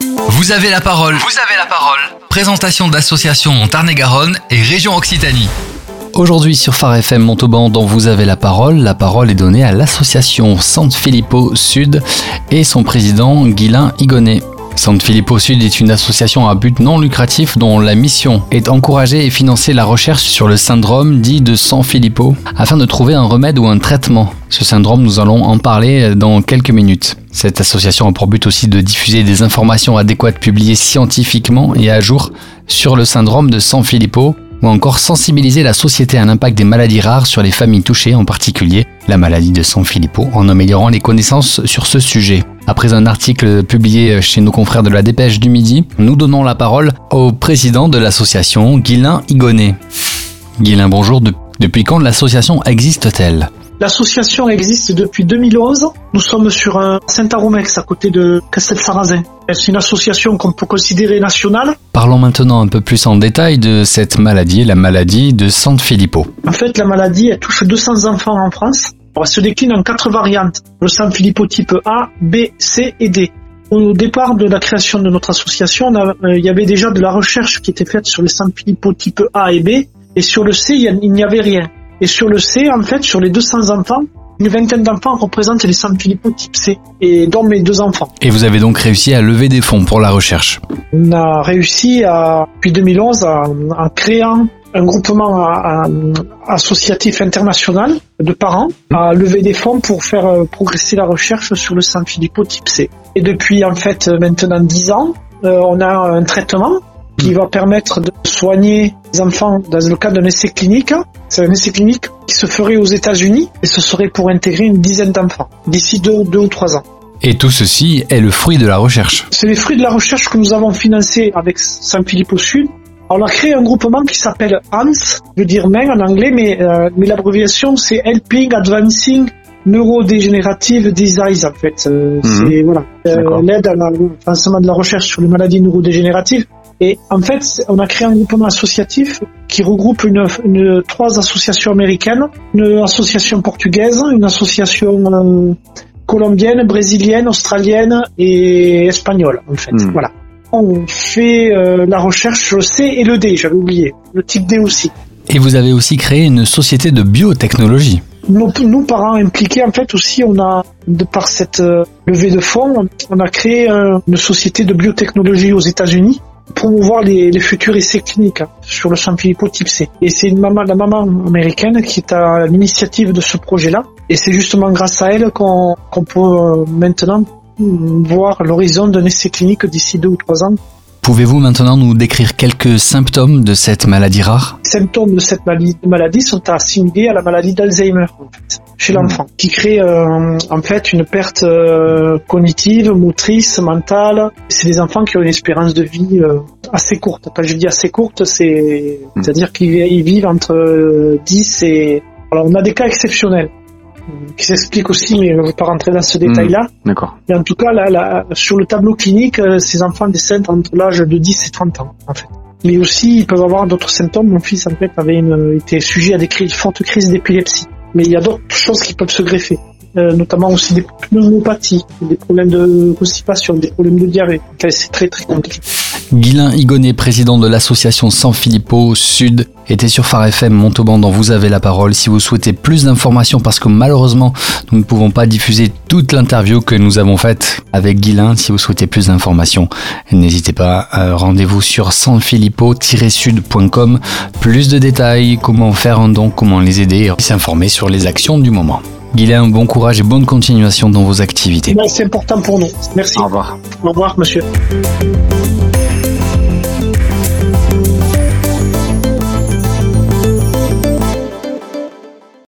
Vous avez la parole. Vous avez la parole. Présentation d'associations en Tarn-et-Garonne et région Occitanie. Aujourd'hui sur Phare FM Montauban dont vous avez la parole, la parole est donnée à l'association San Filippo Sud et son président Guilain Igonet. San Filippo Sud est une association à but non lucratif dont la mission est d'encourager et financer la recherche sur le syndrome dit de San Filippo afin de trouver un remède ou un traitement. Ce syndrome, nous allons en parler dans quelques minutes. Cette association a pour but aussi de diffuser des informations adéquates publiées scientifiquement et à jour sur le syndrome de San Filippo ou encore sensibiliser la société à l'impact des maladies rares sur les familles touchées, en particulier la maladie de San Filippo, en améliorant les connaissances sur ce sujet. Après un article publié chez nos confrères de la Dépêche du Midi, nous donnons la parole au président de l'association, Guilain Igonet. Guilain, bonjour. depuis quand l'association existe-t-elle? L'association existe depuis 2011. Nous sommes sur un Saint-Aromex à côté de Castel-Sarrazin. C'est une association qu'on peut considérer nationale. Parlons maintenant un peu plus en détail de cette maladie, la maladie de San Filippo. En fait, la maladie, elle touche 200 enfants en France. Elle se décline en quatre variantes. Le San Filippo type A, B, C et D. Au départ de la création de notre association, euh, il y avait déjà de la recherche qui était faite sur le San Filippo type A et B. Et sur le C, il n'y avait rien. Et sur le C, en fait, sur les 200 enfants, une vingtaine d'enfants représentent les San Filippo type C, et dont mes deux enfants. Et vous avez donc réussi à lever des fonds pour la recherche On a réussi, à, depuis 2011, en créant un groupement associatif international de parents à lever des fonds pour faire euh, progresser la recherche sur le San Filippo type C. Et depuis en fait maintenant 10 ans, euh, on a un traitement qui va permettre de soigner les enfants dans le cadre d'un essai clinique. C'est un essai clinique qui se ferait aux États-Unis et ce serait pour intégrer une dizaine d'enfants d'ici deux, deux ou trois ans. Et tout ceci est le fruit de la recherche. C'est les fruits de la recherche que nous avons financé avec Saint-Philippe au Sud. On a créé un groupement qui s'appelle HANS, je veux dire main en anglais, mais, euh, mais l'abréviation c'est Helping Advancing Neurodegenerative Disease en fait. Euh, mhm. C'est voilà, euh, l'aide à l'avancement de la recherche sur les maladies neurodégénératives. Et en fait, on a créé un groupement associatif qui regroupe une, une trois associations américaines, une association portugaise, une association euh, colombienne, brésilienne, australienne et espagnole, en fait. Hmm. Voilà. On fait euh, la recherche sur le C et le D, j'avais oublié. Le type D aussi. Et vous avez aussi créé une société de biotechnologie. Nous, nous, parents impliqués, en fait, aussi, on a, de par cette euh, levée de fonds, on a créé une société de biotechnologie aux États-Unis promouvoir les, les futurs essais cliniques hein, sur le Filippo type C. Et c'est une maman, la maman américaine qui est à l'initiative de ce projet-là. Et c'est justement grâce à elle qu'on peut euh, maintenant voir l'horizon d'un essai clinique d'ici deux ou trois ans Pouvez-vous maintenant nous décrire quelques symptômes de cette maladie rare? Les symptômes de cette maladie sont assimilés à la maladie d'Alzheimer chez l'enfant, qui crée euh, en fait une perte euh, cognitive, motrice, mentale. C'est des enfants qui ont une espérance de vie euh, assez courte. Quand je dis assez courte, c'est hmm. à dire qu'ils vivent entre 10 et... Alors on a des cas exceptionnels qui s'explique aussi, mais je ne veux pas rentrer dans ce hmm, détail-là. D'accord. Et en tout cas, là, sur le tableau clinique, euh, ces enfants décèdent entre l'âge de 10 et 30 ans, en fait. Mais aussi, ils peuvent avoir d'autres symptômes. Mon fils, en fait, avait une, été sujet à des crises, fortes crises d'épilepsie. Mais il y a d'autres choses qui peuvent se greffer. Euh, notamment aussi des pneumopathies, des problèmes de constipation, des problèmes de diarrhée. c'est très très compliqué. Guilain Igonet, président de l'association San Filippo Sud, était sur Phare FM Montauban dont vous avez la parole. Si vous souhaitez plus d'informations, parce que malheureusement nous ne pouvons pas diffuser toute l'interview que nous avons faite avec Guilain, si vous souhaitez plus d'informations, n'hésitez pas, euh, rendez-vous sur sanfilippo-sud.com. Plus de détails, comment faire un don, comment les aider, s'informer sur les actions du moment. Guilain, bon courage et bonne continuation dans vos activités. C'est important pour nous. Merci. Au revoir. Au revoir, monsieur.